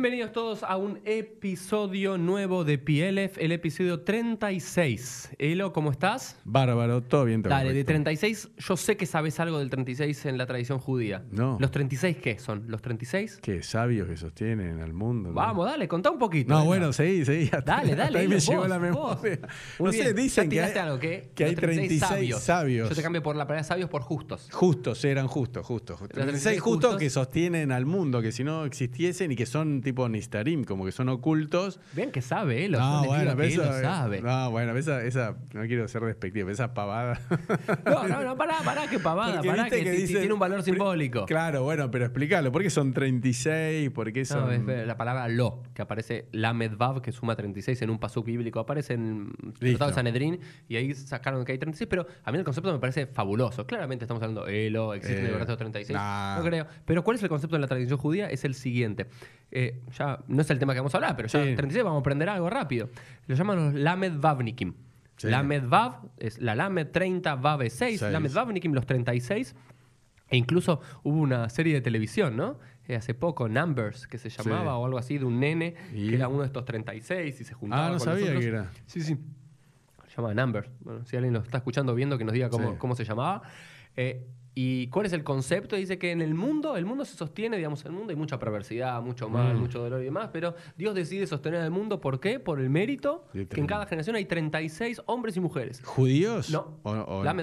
Bienvenidos todos a un episodio nuevo de PLF, el episodio 36. Elo, ¿cómo estás? Bárbaro, todo bien. todo Dale, de correcto. 36, yo sé que sabes algo del 36 en la tradición judía. No. ¿Los 36 qué son? ¿Los 36? Qué sabios que sostienen al mundo. ¿no? Vamos, dale, contá un poquito. No, bueno, seguí, seguí. Hasta- Dale, dale. hasta ahí me llegó la memoria. No sé, dicen que hay, algo, que hay Los 36 sabios. Yo te cambio por la palabra sabios por justos. Justos, eran justos, justos. 36 36 justos justos. que sostienen al mundo, que si no existiesen y que son tipo Nistarim, como que son ocultos. Vean que sabe, Elo. no, yo les digo bueno, que sabe. No, bueno, esa, esa, no quiero ser despectivo, esa pavada. No, no, no, pará, pará, que pavada, Porque pará, que, tiene un valor simbólico. Claro, bueno, pero explícalo. ¿Por qué son 36? ¿Por qué No, son...? es ver- la palabra lo, que aparece Lamed Vav, que suma 36 en un pasuk bíblico, aparece en el Tratado de Sanedrín, y ahí sacaron que hay 36, pero a mí el concepto me parece fabuloso. Claramente estamos hablando de Elo, existen Eh, verdad 36, nah. no creo. Pero ¿cuál es el concepto de la tradición judía? Es el siguiente. Eh, ya no es el tema que vamos a hablar, pero ya Sí. 36 vamos a aprender algo rápido. Lo llaman los Lamed Vavnikim. Sí. Lamed Vav es la Lamed 30, Vav es 6, Seis. Lamed Vavnikim los 36. E incluso hubo una serie de televisión, ¿no? Eh, hace poco, Numbers, que se llamaba, Sí. o algo así, de un nene Y- que era uno de estos 36 y se juntaba Ah, no con sabía los otros. que era. Sí, sí. Se llamaba Numbers. Bueno, si alguien lo está escuchando, viendo, que nos diga cómo, Sí. cómo se llamaba. Eh, ¿Y cuál es el concepto? Dice que en el mundo, el mundo se sostiene, digamos, en el mundo hay mucha perversidad, mucho mal, Mm. mucho dolor y demás, pero Dios decide sostener el mundo, ¿por qué? Por el mérito que en cada generación hay 36 hombres y mujeres. ¿Judíos? No. O- o- La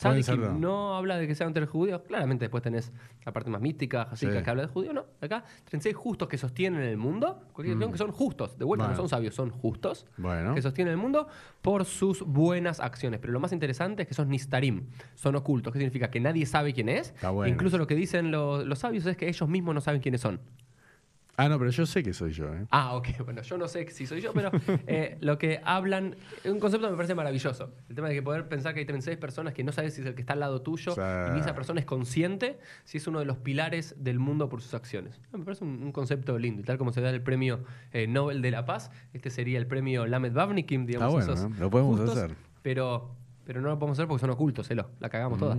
Tzadikim ser, no. habla de que sean entre judíos. Claramente después tenés la parte más mística, jasídica, Sí. que habla de judío. No, acá 36 justos que sostienen el mundo. Cualquier cuestión que son justos. De vuelta, Mm. Bueno. no son sabios, son justos. Bueno. Que sostienen el mundo por sus buenas acciones. Pero lo más interesante es que son nistarim, son ocultos. ¿Qué significa? Que nadie sabe quién es. Bueno. Incluso lo que dicen los, los sabios es que ellos mismos no saben quiénes son. Ah, no, pero yo sé que soy yo, ¿eh? Ah, ok, bueno, yo no sé si soy yo, pero eh, lo que hablan, un concepto que me parece maravilloso. El tema de que poder pensar que hay 36 personas que no sabes si es el que está al lado tuyo y ni esa persona es consciente si es uno de los pilares del mundo por sus acciones. Me parece un, un concepto lindo. Y tal como se da el premio eh, Nobel de la Paz, este sería el premio Lamed Vavnikim, digamos. Está bueno, esos. Lo podemos justos, hacer. Pero, pero no lo podemos hacer porque son ocultos, Elo. La cagamos toda.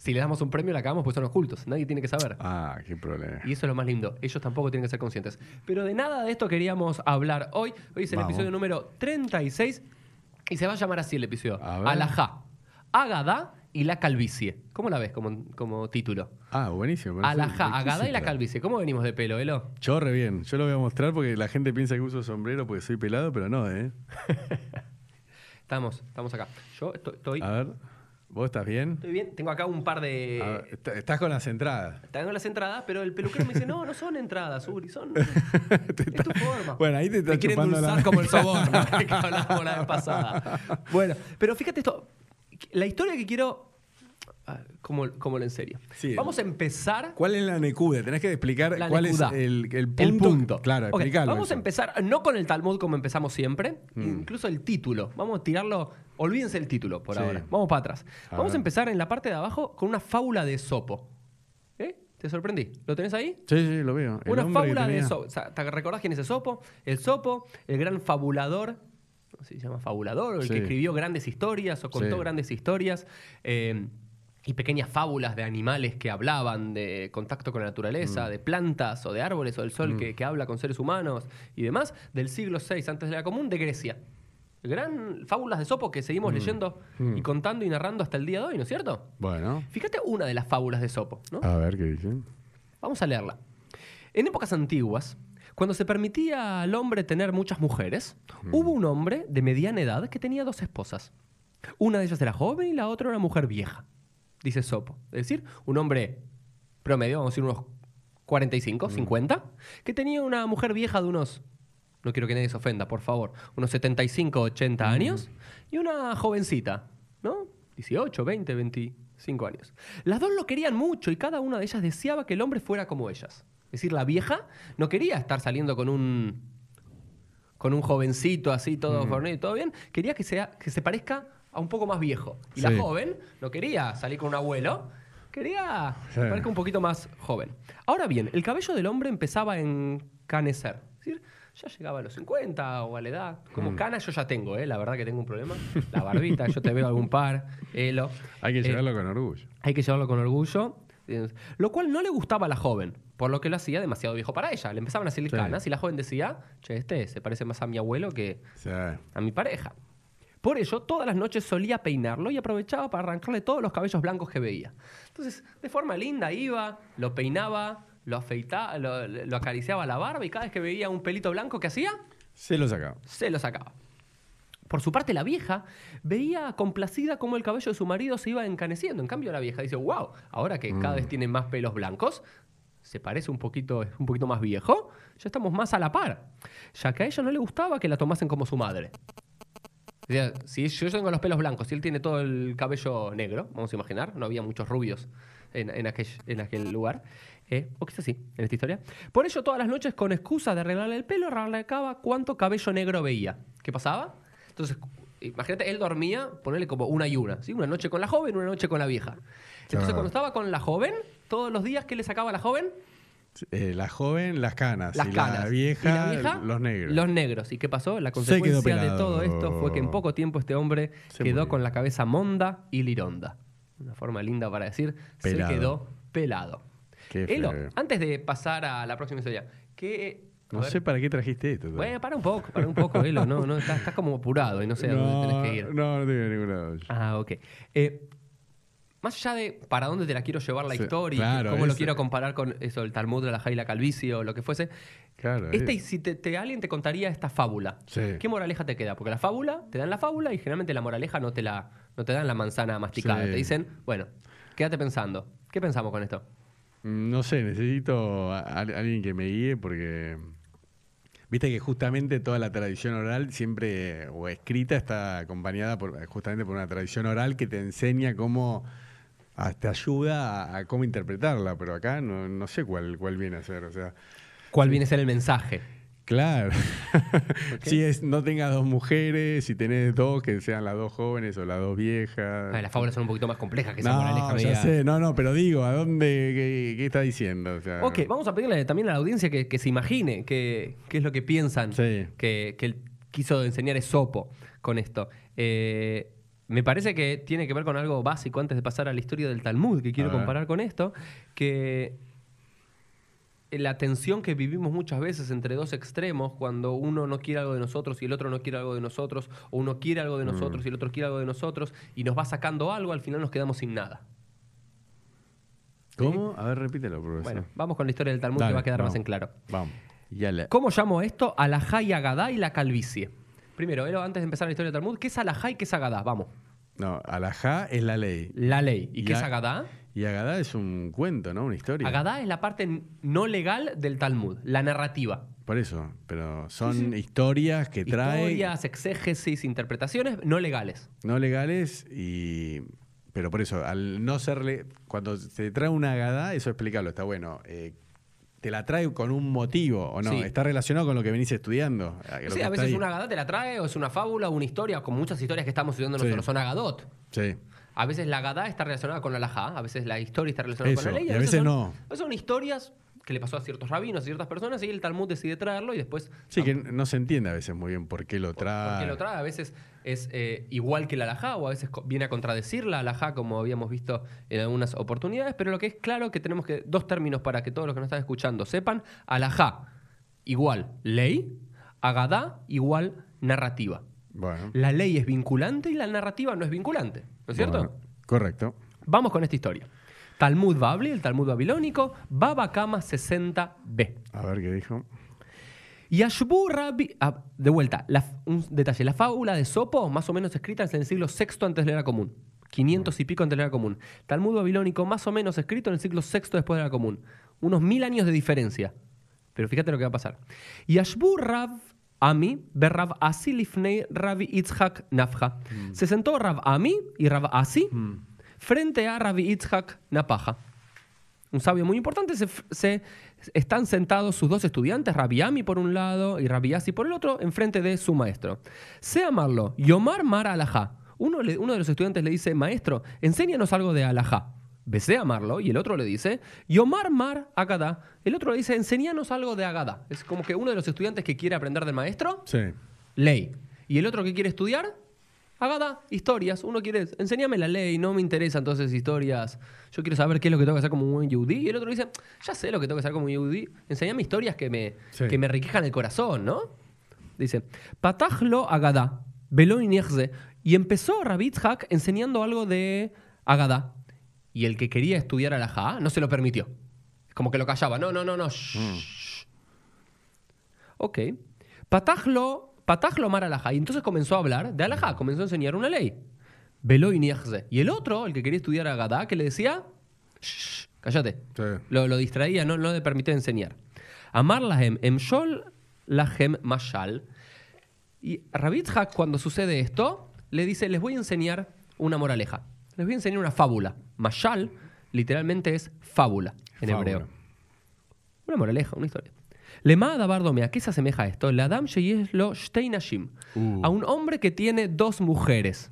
Si le damos un premio, la cagamos porque son ocultos. Nadie tiene que saber. Ah, qué problema. Y eso es lo más lindo. Ellos tampoco tienen que ser conscientes. Pero de nada de esto queríamos hablar hoy. Hoy es el Vamos. episodio número 36 y se va a llamar así el episodio. A ver. Alajá, Agadá y la calvicie. ¿Cómo la ves como, como título? Ah, buenísimo. Alajá, Agadá y la calvicie. ¿Cómo venimos de pelo, Elo? Yo re bien. Yo lo voy a mostrar porque la gente piensa que uso sombrero porque soy pelado, pero no, ¿eh? Estamos, estamos acá. Yo estoy, estoy, A ver, ¿vos estás bien? estoy bien. Tengo acá un par A ver, de... est- estás con las entradas. Tengo las entradas, pero el peluquero me dice, no, no son entradas, Uri, son... es tu forma. Bueno, ahí te está Te quieren la... como el soborno que hablamos la vez pasada. Bueno, pero fíjate esto. La historia que quiero. Ah, Como, como lo en serio. Sí. Vamos a empezar. ¿Cuál es la necuda? Tenés que explicar La cuál es el, el punto. El punto. Claro, Ok, explicarlo. Vamos a empezar, no con el Talmud como empezamos siempre, Mm. incluso el título. Vamos a tirarlo. Olvídense el título por Sí. ahora. Vamos para atrás. A Vamos a empezar en la parte de abajo con una fábula de Sopo. ¿Eh? ¿Te sorprendí? ¿Lo tenés ahí? Sí, sí, lo veo. El Una fábula de Sopo. O sea, ¿Te recordás quién es el Sopo? El Sopo, el gran fabulador. No sé si se llama fabulador, o el Sí. que escribió grandes historias o contó Sí. grandes historias. eh, y pequeñas fábulas de animales que hablaban de contacto con la naturaleza, Mm. de plantas o de árboles o del sol que, que habla con seres humanos y demás, del siglo VI antes de la común de Grecia. Gran fábulas de Sopo que seguimos leyendo Mm. y contando y narrando hasta el día de hoy, ¿no es cierto? Bueno, Fíjate una de las fábulas de Sopo, ¿no? a ver qué dicen. Vamos a leerla. En épocas antiguas, cuando se permitía al hombre tener muchas mujeres, hubo un hombre de mediana edad que tenía dos esposas. Una de ellas era joven y la otra una mujer vieja, dice Sopo. Es decir, un hombre promedio, vamos a decir unos 45, 50, que tenía una mujer vieja de unos, no quiero que nadie se ofenda, por favor, unos 75, 80 años, y una jovencita, ¿no? 18, 20, 25 años. Las dos lo querían mucho y cada una de ellas deseaba que el hombre fuera como ellas. Es decir, la vieja no quería estar saliendo con un con un jovencito así, todo fornido y todo bien, quería que, sea, que se parezca a un poco más viejo. Y la Sí. joven no quería salir con un abuelo, quería Sí. que parezca un poquito más joven. Ahora bien, el cabello del hombre empezaba a encanecer. Es decir, ya llegaba a los 50 o a la edad. Mm. Como cana yo ya tengo, ¿eh? la verdad que tengo un problema. La barbita, yo te veo algún par, Elo. Hay que Eh, llevarlo con orgullo. hay que llevarlo con orgullo. Eh, Lo cual no le gustaba a la joven, por lo que lo hacía demasiado viejo para ella. Le empezaban a salir Sí. canas y la joven decía, che, este se parece más a mi abuelo que a mi pareja. Por ello, todas las noches solía peinarlo y aprovechaba para arrancarle todos los cabellos blancos que veía. Entonces, de forma linda iba, lo peinaba, lo afeitaba, lo, lo acariciaba la barba y cada vez que veía un pelito blanco que hacía, se lo sacaba. se lo sacaba. Por su parte, la vieja veía complacida cómo el cabello de su marido se iba encaneciendo. En cambio, la vieja dice, wow, ahora que cada vez tiene más pelos blancos, se parece un poquito, un poquito más viejo, ya estamos más a la par. Ya que a ella no le gustaba que la tomasen como su madre. O sea, si yo tengo los pelos blancos y él tiene todo el cabello negro, vamos a imaginar, no había muchos rubios en, en aquel, en aquel lugar, eh, o quizás sí, en esta historia. Por ello, todas las noches, con excusa de arreglarle el pelo, arrancaba cuánto cabello negro veía. ¿Qué pasaba? Entonces, imagínate, él dormía, ponerle como una y una, ¿sí? Una noche con la joven, una noche con la vieja. Entonces, Claro. cuando estaba con la joven, todos los días, ¿qué le sacaba a la joven? Eh, la joven, las canas. Las y canas. La vieja, ¿Y la vieja? los negros. Los negros. ¿Y qué pasó? La consecuencia de todo esto fue que en poco tiempo este hombre Se quedó murió. con la cabeza monda y lironda. Una forma linda para decir, Pelado. se quedó pelado. Qué Elo, antes de pasar a la próxima historia, ¿qué... No sé para qué trajiste esto. Bueno, para un poco, para un poco, Elo. No, no, estás, estás como apurado y no sé a dónde tenés que ir. No, no tengo ningún lado. Ah, ok. Eh, más allá de para dónde te la quiero llevar la Sí, historia, claro, cómo lo quiero comparar con eso, el Talmud de la Jai y la calvicie o lo que fuese, Claro. Eh. si te, te- alguien te contaría esta fábula, Sí. ¿qué moraleja te queda? Porque la fábula, te dan la fábula y generalmente la moraleja no te, la, no te dan la manzana masticada. Sí. Te dicen, bueno, quédate pensando. ¿Qué pensamos con esto? Mm, No sé, necesito a- a- alguien que me guíe porque. Viste que justamente toda la tradición oral siempre, o escrita, está acompañada por, justamente por una tradición oral que te enseña cómo, te ayuda a, a cómo interpretarla, pero acá no, no sé cuál, cuál viene a ser. O sea, ¿Cuál viene a ser el mensaje? claro. si es, no tengas dos mujeres, si tenés dos, que sean las dos jóvenes o las dos viejas. Ah, las fábulas son un poquito más complejas que esa no, ya sé, no, no, pero digo, ¿a dónde, qué, qué está diciendo? O sea, Ok, vamos a pedirle también a la audiencia que, que se imagine qué, qué es lo que piensan Sí. que, que él quiso enseñar Esopo con esto. Eh, me parece que tiene que ver con algo básico antes de pasar a la historia del Talmud, que quiero comparar con esto, que la tensión que vivimos muchas veces entre dos extremos, cuando uno no quiere algo de nosotros y el otro no quiere algo de nosotros, o uno quiere algo de nosotros y el otro quiere algo de nosotros, y nos va sacando algo, al final nos quedamos sin nada. ¿Cómo? A ver, repítelo, profesor. Bueno, vamos con la historia del Talmud Dale, que va a quedar más en claro. Vamos. Ya la- ¿Cómo llamo esto? Alajá y Agadá y la calvicie. Primero, Elo, antes de empezar la historia del Talmud, ¿qué es Alajá y qué es Agadá? Vamos. No, alajá es la ley. La ley. ¿Y, Y qué es Agadá? Y Agadá es un cuento, ¿no? Una historia. Agadá es la parte no legal del Talmud, la narrativa. Por eso, pero son historias que trae Historias, exégesis, interpretaciones no legales. no legales y pero por eso, al no serle cuando se trae una Agadá, eso explicarlo, está bueno. Eh, te la trae con un motivo o no, Sí. está relacionado con lo que venís estudiando. Sí, a veces ahí. una Agadá te la trae, o es una fábula, o una historia, como muchas historias que estamos estudiando Sí. nosotros son Agadot. Sí. A veces la Agadá está relacionada con la Alajá, a veces la historia está relacionada Eso, con la ley. y a veces son, no. a veces son historias que le pasó a ciertos rabinos, a ciertas personas, y el Talmud decide traerlo y después Sí, que no se entiende a veces muy bien por qué lo trae. Porque lo trae a veces es eh, igual que la alajá o a veces viene a contradecir la alajá como habíamos visto en algunas oportunidades, pero lo que es claro que tenemos que dos términos para que todos los que nos están escuchando sepan, alajá igual ley, agadá igual narrativa. Bueno. La ley es vinculante y la narrativa no es vinculante, ¿no es cierto? Bueno, correcto. Vamos con esta historia. Talmud Babli, el Talmud babilónico, Baba Kama 60b. A ver qué dijo. Yashbu Rabbi. ah, de vuelta, la- un detalle. La fábula de Sopo, más o menos escrita en el siglo VI antes de la era común. 500 y pico antes de la era común. Talmud babilónico, más o menos escrito en el siglo VI después de la era común. Unos mil años de diferencia. Pero fíjate lo que va a pasar. Yashbu Rab Ami, Berrab Asi Lifnei Rabbi Itzhak Nafja. Se sentó Rab Ami y Rab Asi frente a Rabbi Itzhak Napaja un sabio muy importante, se, se- están sentados sus dos estudiantes, Rabbi Ami por un lado y Rabbi Asi por el otro, enfrente de su maestro. Sé amarlo, Yomar Mar Alajá. Uno, uno de los estudiantes le dice, maestro, enséñanos algo de Alajá. Besé amarlo y el otro le dice, Yomar Mar Agadá. El otro le dice, enséñanos algo de Agadá. Es como que uno de los estudiantes que quiere aprender del maestro, Sí. ley. Y el otro que quiere estudiar, Agada, historias. Uno quiere, enséñame la ley, no me interesa entonces historias. Yo quiero saber qué es lo que tengo que hacer como un buen yudí. Y el otro dice, ya sé lo que tengo que hacer como un yudí. Enséñame historias que me, Sí. que me enriquejan el corazón, ¿no? Dice, Patajlo Agada, Velo Inierze. Y empezó Rabitzhak enseñando algo de Agada. Y el que quería estudiar alajá no se lo permitió. Como que lo callaba. No, no, no, no. shh. Ok. Patajlo, Patajlo Mar alajá. Y entonces comenzó a hablar de alajá. Comenzó a enseñar una ley. Velo Inierze. Y el otro, el que quería estudiar Agada, que le decía, shh, cállate. Sí. Lo, lo distraía, no, no le permitía enseñar. Amar lahem emshol lahem mashal. Y Rabitzhak, cuando sucede esto, le dice, les voy a enseñar una moraleja. Les voy a enseñar una fábula. Mashal, literalmente es fábula en Fábula. hebreo. Una moraleja, una historia. Lema Dabardomea, ¿a qué se asemeja esto? La Adam lo Shtei Nashim. Uh. A un hombre que tiene dos mujeres.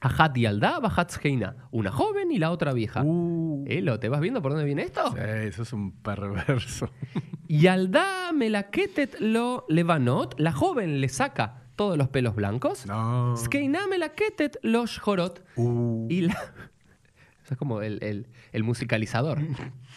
Ahat y Alda, Bahat Zheina. Una joven y la otra vieja. Uh. Elo, ¿te vas viendo por dónde viene esto? Sí, sos un perverso. Y Alda Melaketet lo Levanot, la joven le saca todos los pelos blancos. No. Skeina Melaketet lo Shorot. Uh. Y la. Eso es como el, el- el musicalizador.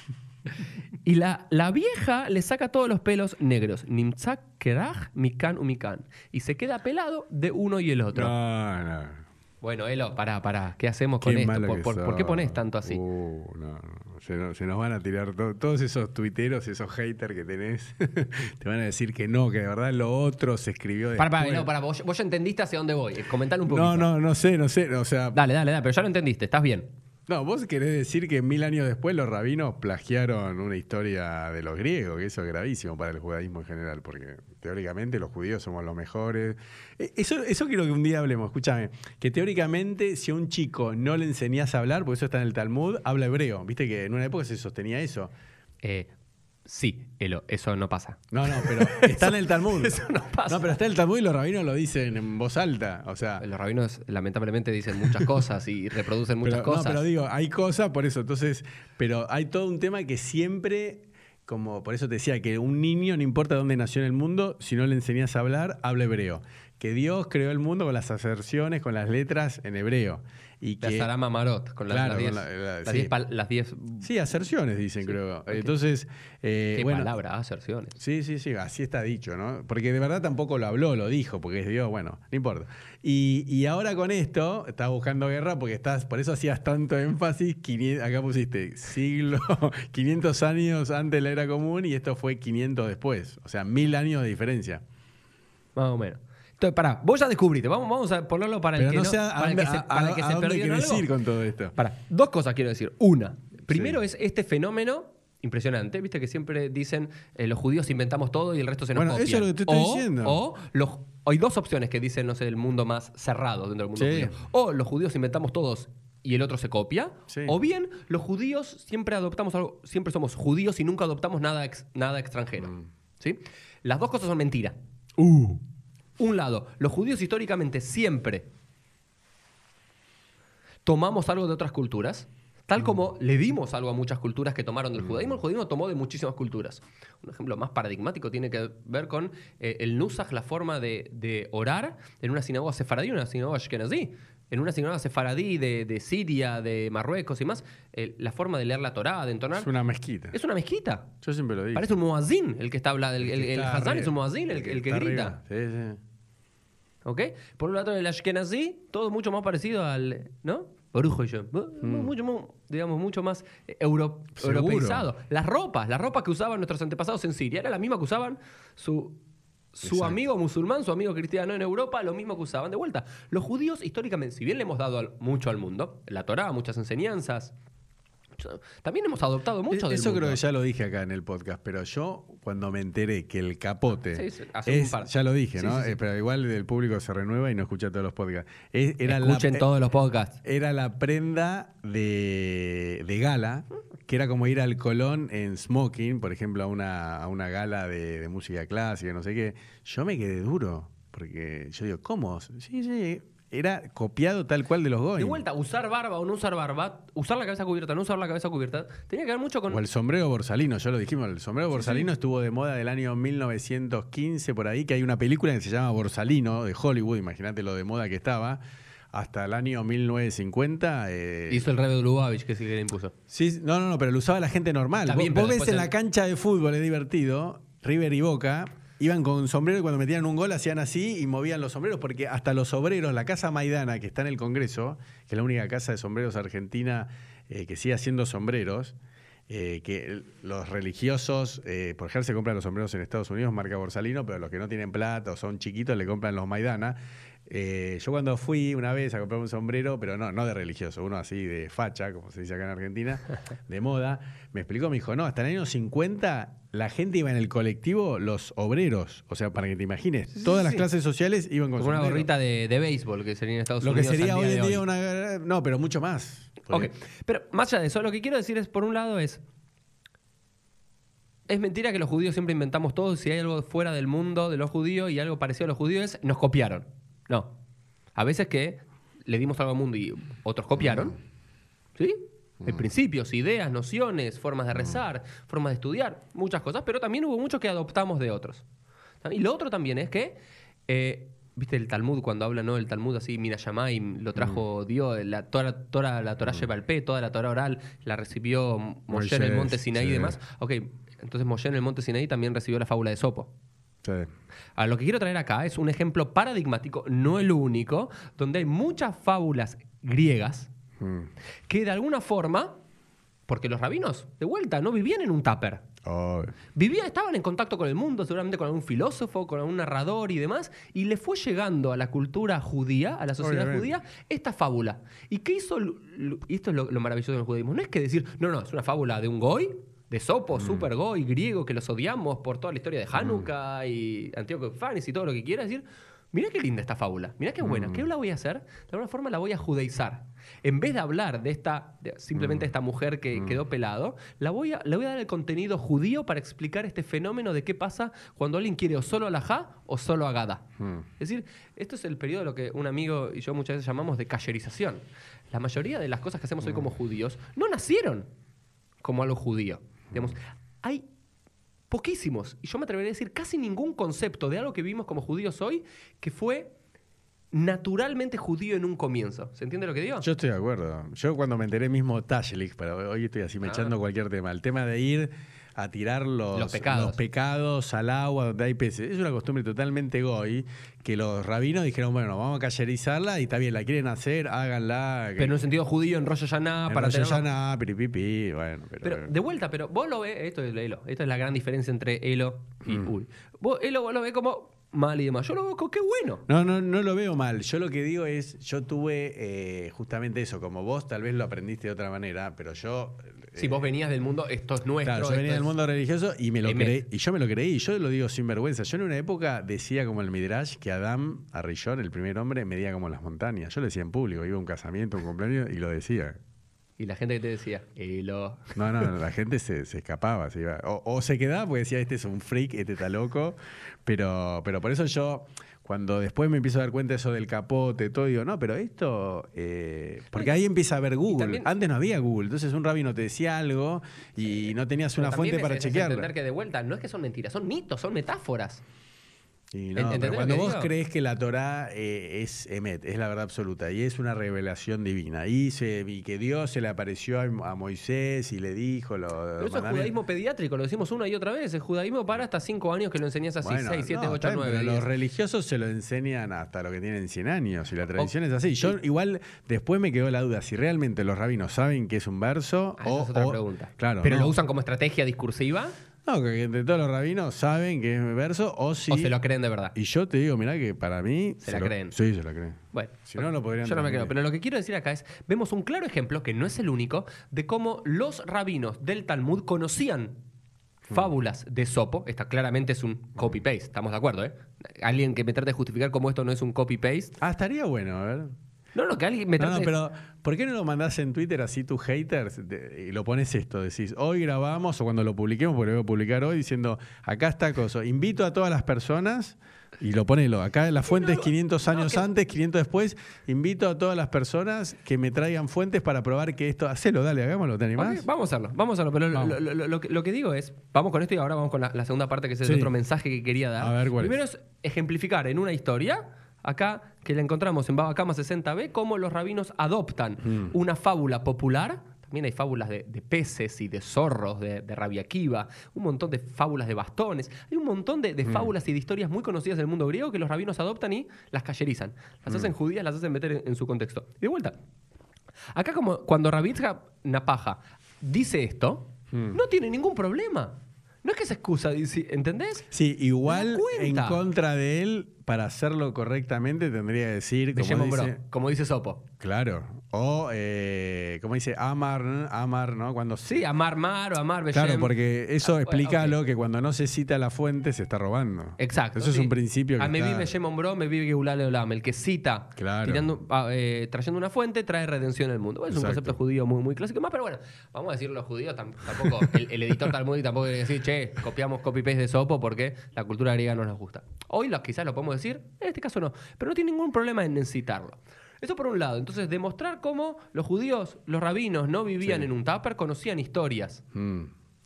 y la, la vieja le saca todos los pelos negros. Nimtzak kerach mikan umikan. Y se queda pelado de uno y el otro. No, no. Bueno, Elo, pará, pará. ¿Qué hacemos con Qué esto? ¿Por, que por- por qué pones tanto así? Uh, no. Se, nos, se nos van a tirar to- todos esos tuiteros, esos haters que tenés. te van a decir que no, que de verdad lo otro se escribió después. Pará, pará, no, pará, vos, vos ya entendiste hacia dónde voy. Comentale un poquito. no, no, no sé, no sé. O sea, Dale, dale, dale, pero ya lo entendiste, estás bien. No, vos querés decir que mil años después los rabinos plagiaron una historia de los griegos, que eso es gravísimo para el judaísmo en general, porque teóricamente los judíos somos los mejores. Eh, Eso, eso quiero que un día hablemos, escúchame, que teóricamente si a un chico no le enseñás a hablar, porque eso está en el Talmud, habla hebreo. Viste que en una época se sostenía eso. Eh, sí, Elo, eso no pasa. No, no, pero está en el Talmud. eso no pasa. No, pero está en el Talmud y los rabinos lo dicen en voz alta. O sea, Los rabinos lamentablemente dicen muchas cosas y reproducen muchas pero, cosas. No, pero digo, hay cosas, por eso. Entonces, pero hay todo un tema que siempre, como por eso te decía, que un niño, no importa dónde nació en el mundo, si no le enseñas a hablar, habla hebreo. Que Dios creó el mundo con las aserciones, con las letras en hebreo. Y La que, Sarama Marot, con Claro, las diez- con la- la- las sí. 10 Sí, aserciones dicen, creo. Entonces, eh, qué bueno, palabra, aserciones. Sí, sí, sí, así está dicho, ¿no? Porque de verdad tampoco lo habló, lo dijo, porque es Dios, bueno, no importa. Y, y ahora con esto, estás buscando guerra porque estás, por eso hacías tanto énfasis, 500 acá pusiste siglo, 500 años antes de la era común y esto fue 500 después, o sea, mil años de diferencia. Más o menos. Entonces, pará, vos ya descubriste, vamos, vamos a ponerlo para el que no no, sé a, para el dónde- que se, a- para el que a se dónde perdió en querés algo. ir con todo esto. Pará, dos cosas quiero decir. Una, primero Sí. es este fenómeno impresionante, viste que siempre dicen eh, los judíos inventamos todo y el resto se nos Bueno, eso copia. es lo que te estoy o, diciendo. O los, hay dos opciones que dicen, no sé, el mundo más cerrado dentro del mundo Sí. judío. O los judíos inventamos todos y el otro se copia. Sí. O bien los judíos siempre adoptamos algo, siempre somos judíos y nunca adoptamos nada, ex- nada extranjero. Mm. ¿Sí? Las dos cosas son mentira. Uh. Un lado, los judíos históricamente siempre tomamos algo de otras culturas, tal como le dimos algo a muchas culturas que tomaron del judaísmo. El judaísmo tomó de muchísimas culturas. Un ejemplo más paradigmático tiene que ver con eh, el nusach, la forma de, de orar en una sinagoga sefaradí una sinagoga ashkenazí. En una sinagoga sefaradí de, de Siria, de Marruecos y más, eh, la forma de leer la Torá, de entonar, Es una mezquita. es una mezquita. Yo siempre lo digo. Parece un muazzin el que está hablando, el, el, hazán es un muazzin, el, que grita. Sí, sí. ¿Ok? Por un lado, el Ashkenazí, todo mucho más parecido al. ¿No? Baruch Hashem. Mucho, más, digamos, mucho más eh, euro- europeizado. Las ropas, las ropas que usaban nuestros antepasados en Siria, era la misma que usaban su, su Exacto. amigo musulmán, su amigo cristiano en Europa, lo mismo que usaban. De vuelta, los judíos, históricamente, si bien le hemos dado al- mucho al mundo, la Torá, muchas enseñanzas, mucho- también hemos adoptado mucho del E-, Eso mundo. creo que ya lo dije acá en el podcast, pero yo cuando me enteré que el capote, Sí, sí, hace un es- par. ya lo dije, Sí, ¿no? sí, sí. Eh, pero igual el público se renueva y no escucha todos los podcasts. Es- era Escuchen la, todos los podcasts. Era la prenda de, de gala, que era como ir al Colón en smoking, por ejemplo, a una, a una gala de, de música clásica, no sé qué. Yo me quedé duro, porque yo digo, ¿cómo? Sí, sí, era copiado tal cual de los Goy. De vuelta, usar barba o no usar barba, usar la cabeza cubierta no usar la cabeza cubierta, tenía que ver mucho con... O el sombrero borsalino, ya lo dijimos, el sombrero borsalino estuvo de moda del año 1915 por ahí, que hay una película que se llama Borsalino de Hollywood, imagínate lo de moda que estaba, hasta el año 1950. eh, Hizo el rey de Lubavitch, que sí que le impuso. Sí, no, no, no, pero lo usaba la gente normal. Está Vos, vos ves en la cancha de fútbol, es divertido, River y Boca, iban con sombrero y cuando metían un gol hacían así y movían los sombreros, porque hasta los obreros, la Casa Maidana, que está en el Congreso, que es la única casa de sombreros argentina eh, que sigue haciendo sombreros, eh, que los religiosos, eh, por ejemplo, se compran los sombreros en Estados Unidos, marca Borsalino, pero los que no tienen plata o son chiquitos le compran los Maidana. Eh, yo cuando fui una vez a comprar un sombrero, pero no, no de religioso, uno así de facha, como se dice acá en Argentina, de moda, me explicó, me dijo, no, hasta el año 50 la gente iba en el colectivo, los obreros, o sea, para que te imagines, todas las clases sociales iban con Como una sombrero. gorrita de, de béisbol que sería en Estados Lo que Unidos. sería hoy en día una... No, pero mucho más. Ok, pero más allá de eso, lo que quiero decir es, por un lado, es. Es mentira que los judíos siempre inventamos todo. Si hay algo fuera del mundo de los judíos y algo parecido a los judíos, nos copiaron. No. A veces que le dimos algo al mundo y otros copiaron. ¿Sí? En principios, ideas, nociones, formas de rezar, formas de estudiar, muchas cosas, pero también hubo mucho que adoptamos de otros. Y lo otro también es que, eh, viste el Talmud, cuando habla, ¿no? El Talmud así, mira, Shamaim, lo trajo Dios, la, toda, la- toda la Torah lleva el P, toda la Torah oral la recibió Moshe en el monte Sinaí y demás. Ok, entonces Moshe en el monte Sinaí también recibió la fábula de Sopo. Sí. A lo que quiero traer acá es un ejemplo paradigmático, no el único, donde hay muchas fábulas griegas Mm. que de alguna forma, porque los rabinos, de vuelta, no vivían en un tupper. Oh, Vivían, estaban en contacto con el mundo, seguramente con algún filósofo, con algún narrador y demás, y le fue llegando a la cultura judía, a la sociedad Obviamente. judía, esta fábula. ¿Y qué hizo? Y esto es lo, lo maravilloso del judaísmo. No es que decir, no, no, es una fábula de un goy, de Sopo, super goy, griego, que los odiamos por toda la historia de Hanukkah y Antíoco Epífanes y todo lo que quiera decir. Mirá qué linda esta fábula, mirá qué buena. ¿Qué la voy a hacer? De alguna forma la voy a judaizar. En vez de hablar de esta, de simplemente esta mujer que quedó pelado, la voy a, le voy a dar el contenido judío para explicar este fenómeno de qué pasa cuando alguien quiere o solo alajá o solo agada. mm. Es decir, esto es el periodo de lo que un amigo y yo muchas veces llamamos de cayerización. La mayoría de las cosas que hacemos hoy como judíos no nacieron como algo judío. Digamos, hay poquísimos, y yo me atrevería a decir casi ningún concepto de algo que vimos como judíos hoy que fue naturalmente judío en un comienzo. ¿Se entiende lo que digo? Yo estoy de acuerdo. Yo cuando me enteré mismo Tashlik, pero hoy estoy así me Ah. echando cualquier tema. El tema de ir a tirar los, Los pecados. los pecados al agua donde hay peces. Es una costumbre totalmente goy que los rabinos dijeron, bueno, vamos a cayerizarla y está bien, la quieren hacer, háganla. Pero en un sentido judío, en Rosh Hashanah, En para Rosh. Hashanah, piripipi, bueno. Pero, Pero de vuelta, pero vos lo ves, esto es Elo, esta es la gran diferencia entre Elo y Mm. Uri. Vos, Elo, vos lo ves como mal y demás. Yo lo veo qué bueno. No, no, no lo veo mal. Yo lo que digo es, yo tuve eh, justamente eso, como vos tal vez lo aprendiste de otra manera, pero yo... Si vos venías del mundo, esto es nuestro. Claro, yo venía del mundo religioso y me lo creí. Y yo me lo creí. Y yo lo digo sin vergüenza. Yo en una época decía como el Midrash que Adán, Arrillón, el primer hombre, medía como las montañas. Yo lo decía en público. Iba a un casamiento, un cumpleaños y lo decía. Y la gente que te decía, Elo. No, no, la gente se, se escapaba. se iba. O, o se quedaba porque decía, este es un freak, este está loco. Pero, pero por eso yo, cuando después me empiezo a dar cuenta de eso del capote, todo, digo, no, pero esto. eh, porque ahí empieza a ver Google. también- Antes no había Google. Entonces un rabino te decía algo y no tenías una fuente es- para es chequearla. entender que de vuelta no es que son mentiras, son mitos, son metáforas. Y no, ¿Entendés pero cuando vos digo? crees que la Torah eh, es Emet, es la verdad absoluta, y es una revelación divina, y, se, y que Dios se le apareció a, a Moisés y le dijo lo Pero eso es judaísmo pediátrico, lo decimos una y otra vez. El judaísmo para hasta cinco años que lo enseñas así, Bueno, 6, 7, no, 8, está bien, 9. pero los religiosos se lo enseñan hasta lo que tienen 100 años y la tradición es así. Yo igual después me quedó la duda si realmente los rabinos saben que es un verso Ah, esa o es otra o- pregunta. Claro, ¿Pero no. lo usan como estrategia discursiva No, que entre todos los rabinos saben que es verso o si o se lo creen de verdad? Y yo te digo, mirá que para mí Se la lo- creen. Sí, se la creen. Bueno, Si no, no podrían Yo no me creo, pero lo que quiero decir acá es, vemos un claro ejemplo, que no es el único, de cómo los rabinos del Talmud conocían Hmm. fábulas de Sopo. Esta claramente es un copy-paste, estamos de acuerdo, ¿eh? Alguien que me trate de justificar cómo esto no es un copy-paste. Ah, estaría bueno, a ver. No, no, que alguien me No, trate no, pero ¿por qué no lo mandás en Twitter así tus haters y lo pones esto? Decís, hoy grabamos o cuando lo publiquemos, porque lo voy a publicar hoy, diciendo, acá está acoso. Invito a todas las personas Y lo pone lo- acá en las fuentes no, 500 no, años que- antes, 500 después. Invito a todas las personas que me traigan fuentes para probar que esto. Hacelo, dale, hagámoslo, ¿te animás? Vamos a hacerlo, vamos a hacerlo. Pero lo- lo, lo- lo que, lo que digo es, vamos con esto y ahora vamos con la, la segunda parte, que es el Sí. otro mensaje que quería dar. A ver, ¿cuál Primero es? ejemplificar en una historia, acá que la encontramos en Babacama 60b, cómo los rabinos adoptan Mm. una fábula popular. También hay fábulas de, de peces y de zorros, de, de Rabia Kiva, un montón de fábulas de bastones. Hay un montón de, de Mm. fábulas y de historias muy conocidas del mundo griego que los rabinos adoptan y las callerizan. Mm. Las hacen judías, las hacen meter en, en su contexto. Y de vuelta, Acá como cuando Rabitja Napaja dice esto, no tiene ningún problema. No es que se excusa, ¿entendés? Sí, igual en contra de él, para hacerlo correctamente, tendría que decir, De como dice, Bro, como dice Sopo. claro, o eh, como dice Amar. Amar, ¿no? Cuando Sí, amar mar o amar Beshem. Claro, porque eso Ah, explica ok. lo que cuando no se cita la fuente se está robando. Exacto. Eso es un principio que A me está- vive Bro, me vive Geulale Olam. El que cita, Claro. tirando, ah, eh, trayendo una fuente, trae redención al mundo. Es un concepto judío muy, muy clásico. Más, pero bueno, vamos a decirlo los judíos, tam- tampoco, el, el editor Talmudic tampoco quiere decir, che, copiamos copy-paste de Sopo porque la cultura griega no nos gusta. Hoy lo- quizás lo podemos decir, en este caso no, pero no tiene ningún problema en citarlo. Eso por un lado. Entonces, demostrar cómo los judíos, los rabinos, no vivían Sí. en un tupper, conocían historias. Mm.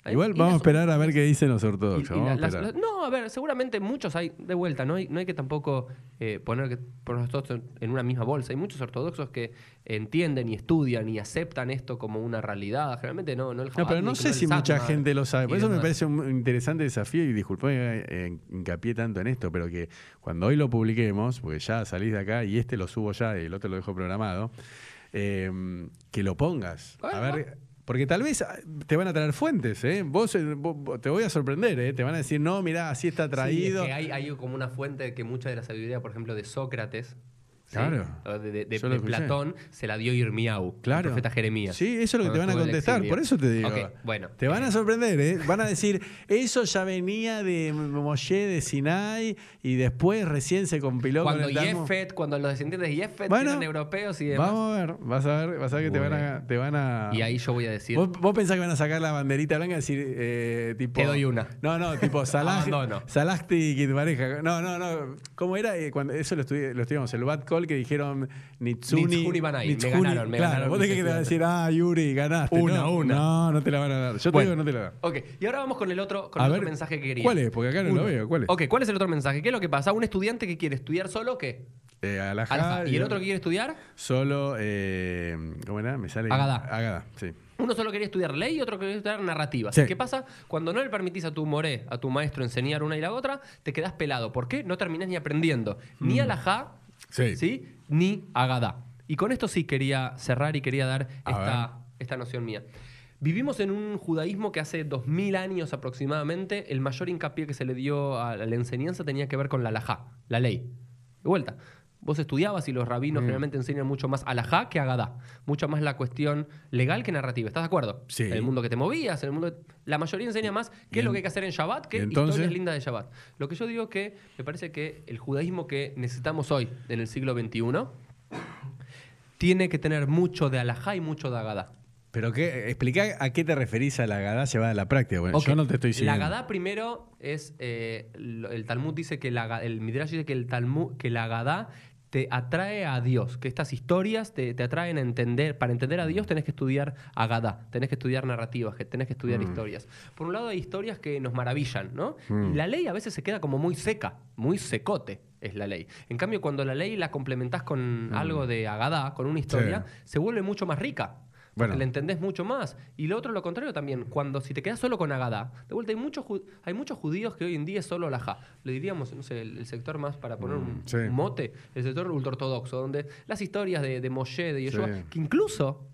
Igual vamos a esperar a ver qué dicen los ortodoxos. y las- las- no, a ver, seguramente muchos hay, de vuelta, no hay, no hay que tampoco eh, poner que ponernos todos en, una misma bolsa. Hay muchos ortodoxos que entienden y estudian y aceptan esto como una realidad. Generalmente no, no el No, pero no sé si mucha gente lo sabe. Por eso me parece un interesante desafío y disculpe eh, hincapié tanto en esto, pero que cuando hoy lo publiquemos, porque ya salís de acá y este lo subo ya y el otro lo dejo programado, eh, que lo pongas. A ver, porque tal vez ah, te van a traer fuentes, ¿eh? Vos, eh, vos- te voy a sorprender, ¿eh? Te van a decir, no, mirá, así está Sí, traído. es que hay, hay como una fuente que mucha de la sabiduría, por ejemplo, de Sócrates, ¿sí? Claro. De. Platón, se la dio Irmiau, Claro. el profeta Jeremías. Sí, eso es lo que te van a contestar. Por eso te digo. Ok, bueno. Te van a sorprender, ¿eh? Van a decir, eso ya venía de Moshe, de Sinai, y después recién se compiló Cuando con el. Yefet, cuando los descendientes de Yefet Bueno, eran europeos y demás. Vamos a ver, vas a ver, vas a ver que te van a, te van a. Y ahí yo voy a decir. ¿Vos, vos pensás que van a sacar la banderita blanca y decir, eh, tipo. Te doy una. No, no, tipo Salah. Abandono. Salahti Kitmareja. No, no, no. ¿Cómo era? Eh, cuando, eso lo, estudi- lo estudiamos, el bad call que dijeron Nitsuni. Nitsuni Banai. Me Nitsuni. ganaron, me claro, ganaron vos tenés que decir, ah, Yuri, ganaste. Una, no, una. No, no te la van a dar. Yo te digo, no te la dan. Ok, y ahora vamos con el otro, con el ver, mensaje que quería. ¿Cuál es? Porque acá no Uno. lo veo. ¿Cuál es? Ok, ¿cuál es el otro mensaje? ¿Qué es lo que pasa? Un estudiante que quiere estudiar solo, ¿qué? Eh, Alajá. ¿Y el otro que quiere estudiar? Solo, eh, ¿cómo era? Me sale. Agadá. Agadá, sí. Uno solo quería estudiar ley y otro quería estudiar narrativa. Sí. ¿Qué pasa? Cuando no le permitís a tu moré, a tu maestro, enseñar una y la otra, te quedás pelado. ¿Por qué? No terminás ni aprendiendo. Ni alajá, Mm. Sí. Ni agadá. Y con esto sí quería cerrar y quería dar esta, esta noción mía. Vivimos en un judaísmo que hace 2000 años aproximadamente, el mayor hincapié que se le dio a la enseñanza tenía que ver con la alajá, la ley. De vuelta, vos estudiabas y los rabinos Mm. generalmente enseñan mucho más alajá que agadá, mucho más la cuestión legal que narrativa. ¿Estás de acuerdo? Sí. En el mundo que te movías, en el mundo... La mayoría enseña más qué es lo que hay que hacer en Shabbat que historias lindas de Shabbat. Lo que yo digo que me parece que el judaísmo que necesitamos hoy, en el siglo XXI, tiene que tener mucho de alajá y mucho de agadá. Pero qué, explica a qué te referís a la Agadá llevada a la práctica. Bueno, yo no te estoy La siguiendo. Agadá primero es. eh, el Talmud dice que la, el Midrash dice que el Talmud, que la Agadá te atrae a Dios, que estas historias te, te atraen a entender. Para entender a Dios tenés que estudiar Agadá, tenés que estudiar narrativas, que tenés que estudiar Mm. historias. Por un lado hay historias que nos maravillan, ¿no? Mm. La ley a veces se queda como muy seca, muy secote es la ley. En cambio, cuando la ley la complementás con algo de Agadá, con una historia, Mm. Sí. se vuelve mucho más rica. Bueno. La entendés mucho más. Y lo otro, lo contrario también, cuando si te quedas solo con Agadá, de vuelta, hay muchos, hay muchos judíos que hoy en día es solo Alajá. Le diríamos, no sé, el, el sector más, para poner un, Mm, sí. un mote, el sector ultraortodoxo, donde las historias de, de Moshe, de Yeshua, Sí. Mm. que incluso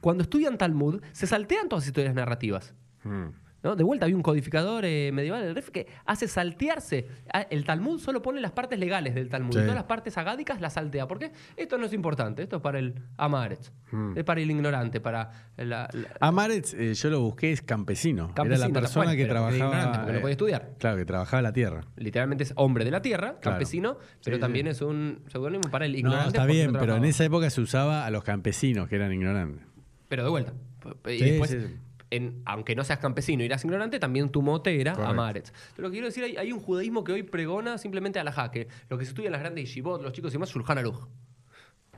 cuando estudian Talmud, se saltean todas las historias narrativas. Mm. ¿No? De vuelta, había un codificador eh, medieval, el RIF, que hace saltearse. Ah, El Talmud solo pone las partes legales del Talmud. Sí. Y todas las partes agádicas las saltea. ¿Por qué? Esto no es importante. Esto es para el Amaretz. Hmm. Es para el ignorante, para la... la- Amaretz, eh, yo lo busqué, es campesino. Era la persona bueno, que trabajaba. no eh, podía estudiar. Claro, que trabajaba la tierra. Literalmente es hombre de la tierra, Claro. campesino, pero Sí, también sí. es un seudónimo para el No, ignorante. está porque bien, no pero en esa época se usaba a los campesinos, que eran ignorantes. Pero de vuelta. Y después. En, aunque no seas campesino y eras ignorante, también tu mote era Correcto. Amaretz. Pero lo que quiero decir, hay, hay un judaísmo que hoy pregona simplemente alajá, que lo que se estudia en las grandes yeshivot, los chicos y más, Shulchan Aruch.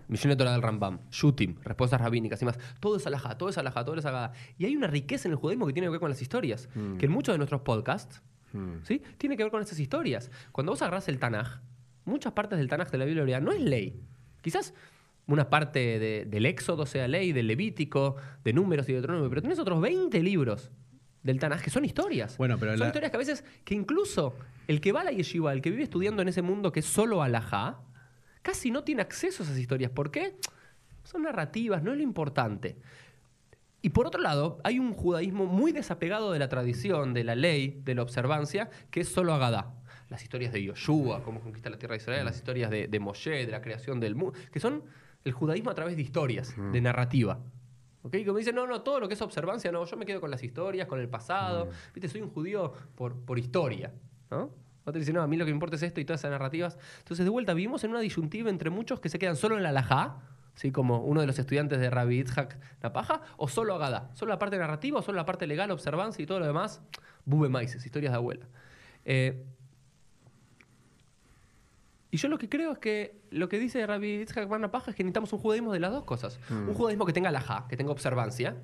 Mishneh Torah del Rambam, Shutim, respuestas rabínicas y más. Todo es alajá, todo es alajá, todo es alajá. Y hay una riqueza en el judaísmo que tiene que ver con las historias. Que en muchos de nuestros podcasts, Mm. ¿sí? Tiene que ver con esas historias. Cuando vos agarrás el Tanaj, muchas partes del Tanaj de la Biblia no es ley. Quizás una parte de- del Éxodo sea ley, del Levítico, de Números y de Deuteronomio, pero tenés otros 20 libros del Tanaj que son historias. Bueno, pero son la- historias que a veces, que incluso el que va a la yeshiva, el que vive estudiando en ese mundo que es solo alajá, casi no tiene acceso a esas historias. ¿Por qué? Son narrativas, no es lo importante. Y por otro lado, hay un judaísmo muy desapegado de la tradición, de la ley, de la observancia, que es solo Agadá. Las historias de Yoshua, cómo conquista la tierra de Israel, las historias de, de Moshe, de la creación del mundo, que son el judaísmo a través de historias, de narrativa. ¿Ok? Como dicen, no, no, todo lo que es observancia, no, yo me quedo con las historias, con el pasado. Viste, soy un judío por, por historia. ¿no? Otros dicen, no, a mí lo que me importa es esto y todas esas narrativas. Entonces, de vuelta, vivimos en una disyuntiva entre muchos que se quedan solo en la alajá, ¿sí? como uno de los estudiantes de Rabbi Itzhak Napaja, o solo Agadá. Solo la parte narrativa, o solo la parte legal, observancia y todo lo demás, bube maices, historias de abuela. Eh, y yo lo que creo es que lo que dice Rabbi Itzhak Bar Napaja es que necesitamos un judaísmo de las dos cosas. Un judaísmo que tenga alajá, que tenga observancia,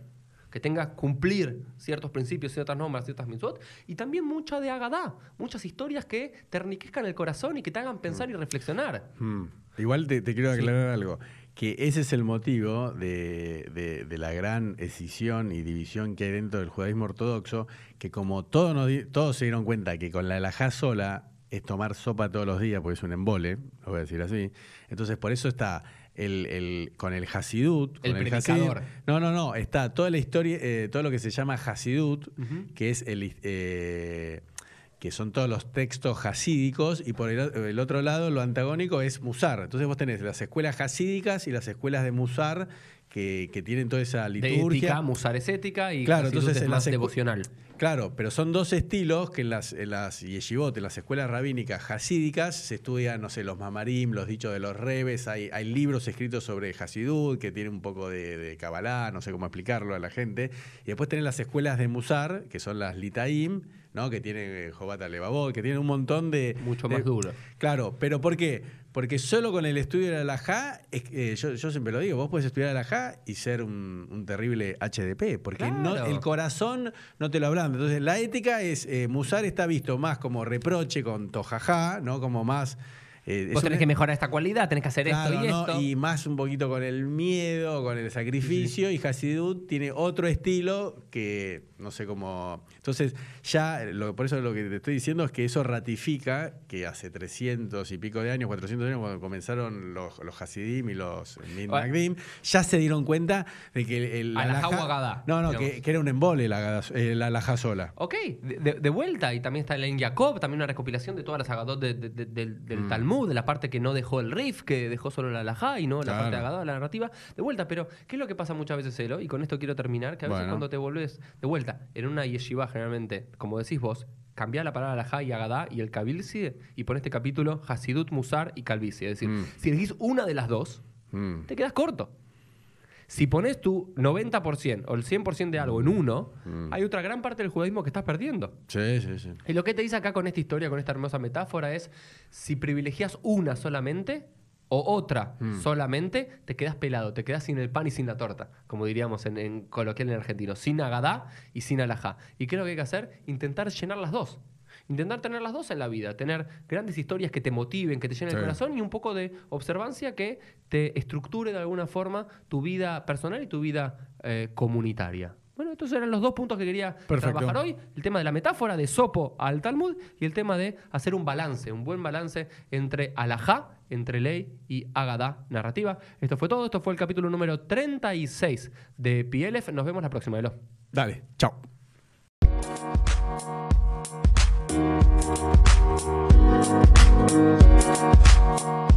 que tenga cumplir ciertos principios, ciertas normas, ciertas mitzvot, y también mucha de Agadá, muchas historias que te enriquezcan el corazón y que te hagan pensar y reflexionar. Mm. Igual te, te quiero aclarar algo, que ese es el motivo de, de- de la gran escisión y división que hay dentro del judaísmo ortodoxo, que como todos, nos todos se dieron cuenta que con la alajá sola es tomar sopa todos los días, porque es un embole, lo voy a decir así, entonces por eso está el, el- con el Hasidut, El con predicador. no, no, no, está toda la historia, eh, todo lo que se llama Hasidut, que es el... eh, que son todos los textos hasídicos, y por el, el otro lado lo antagónico es Musar. Entonces vos tenés las escuelas hasídicas y las escuelas de Musar que, que tienen toda esa liturgia. ética, musar es ética y Claro, entonces es en más devocional. Claro, pero son dos estilos que en las, en las yeshivot, en las escuelas rabínicas hasídicas, se estudian, no sé, los mamarim, los dichos de los rebes, hay, hay libros escritos sobre Hasidut que tienen un poco de, de Kabbalah, no sé cómo explicarlo a la gente. Y después tenés las escuelas de Musar, que son las Litaim, ¿no? que tienen eh, Jobata Levavot, que tienen un montón de... Mucho de- más duro. Claro, pero ¿por qué? Porque solo con el estudio de la que, eh, yo, yo siempre lo digo, vos puedes estudiar la alajá y ser un, un terrible HDP, porque no, el corazón no te lo ablanda. Entonces, la ética es, eh, Musar está visto más como reproche con tojajá, ¿no? Como más... eh, Vos tenés que mejorar esta cualidad, tenés que hacer Claro, esto y ¿no? esto. Y más un poquito con el miedo, con el sacrificio. Y Hasidut tiene otro estilo que no sé cómo. Entonces, ya, lo, por eso lo que te estoy diciendo es que eso ratifica que hace 300 y pico de años, 400 años, cuando comenzaron los, los Hasidim y los Mitnagdim, ya se dieron cuenta de que el. la Alajá alajá- o Agadá, No, no, que, que era un embole la, eh, la alajá sola. Ok, de, vuelta. Y también está el en Jacob, también una recopilación de todas las Agadot de- de- de- del, Mm. del Talmud, de la parte que no dejó el Rif, que dejó solo la Alajá y no la parte de Agadot, la narrativa. De vuelta, pero ¿qué es lo que pasa muchas veces, Elo? Y con esto quiero terminar, que a veces Bueno. cuando te volvés de vuelta, en una yeshiva generalmente, como decís vos, cambiá la palabra Alajá y Agadá y el Kabilsi y pon este capítulo Hasidut, Musar y Kalbisi. Es decir, Mm. si elegís una de las dos, Mm. te quedas corto. Si pones tu 90% o el 100% de algo en uno, Mm. hay otra gran parte del judaísmo que estás perdiendo. Sí, sí, sí. Y lo que te dice acá con esta historia, con esta hermosa metáfora, es si privilegias una solamente o otra Mm. solamente, te quedas pelado, te quedas sin el pan y sin la torta, como diríamos en, en coloquial en argentino, sin agadá y sin alajá. ¿Y lo que hay que hacer? Intentar llenar las dos. Intentar tener las dos en la vida, tener grandes historias que te motiven, que te llenen Sí. el corazón y un poco de observancia que te estructure de alguna forma tu vida personal y tu vida eh, comunitaria. Bueno, estos eran los dos puntos que quería Perfecto. trabajar hoy. El tema de la metáfora de Sopo al Talmud y el tema de hacer un balance, un buen balance entre alajá, entre ley y agadá narrativa. Esto fue todo. Esto fue el capítulo número 36 de PLF. Nos vemos la próxima, Elo. Dale, chao. Thank you.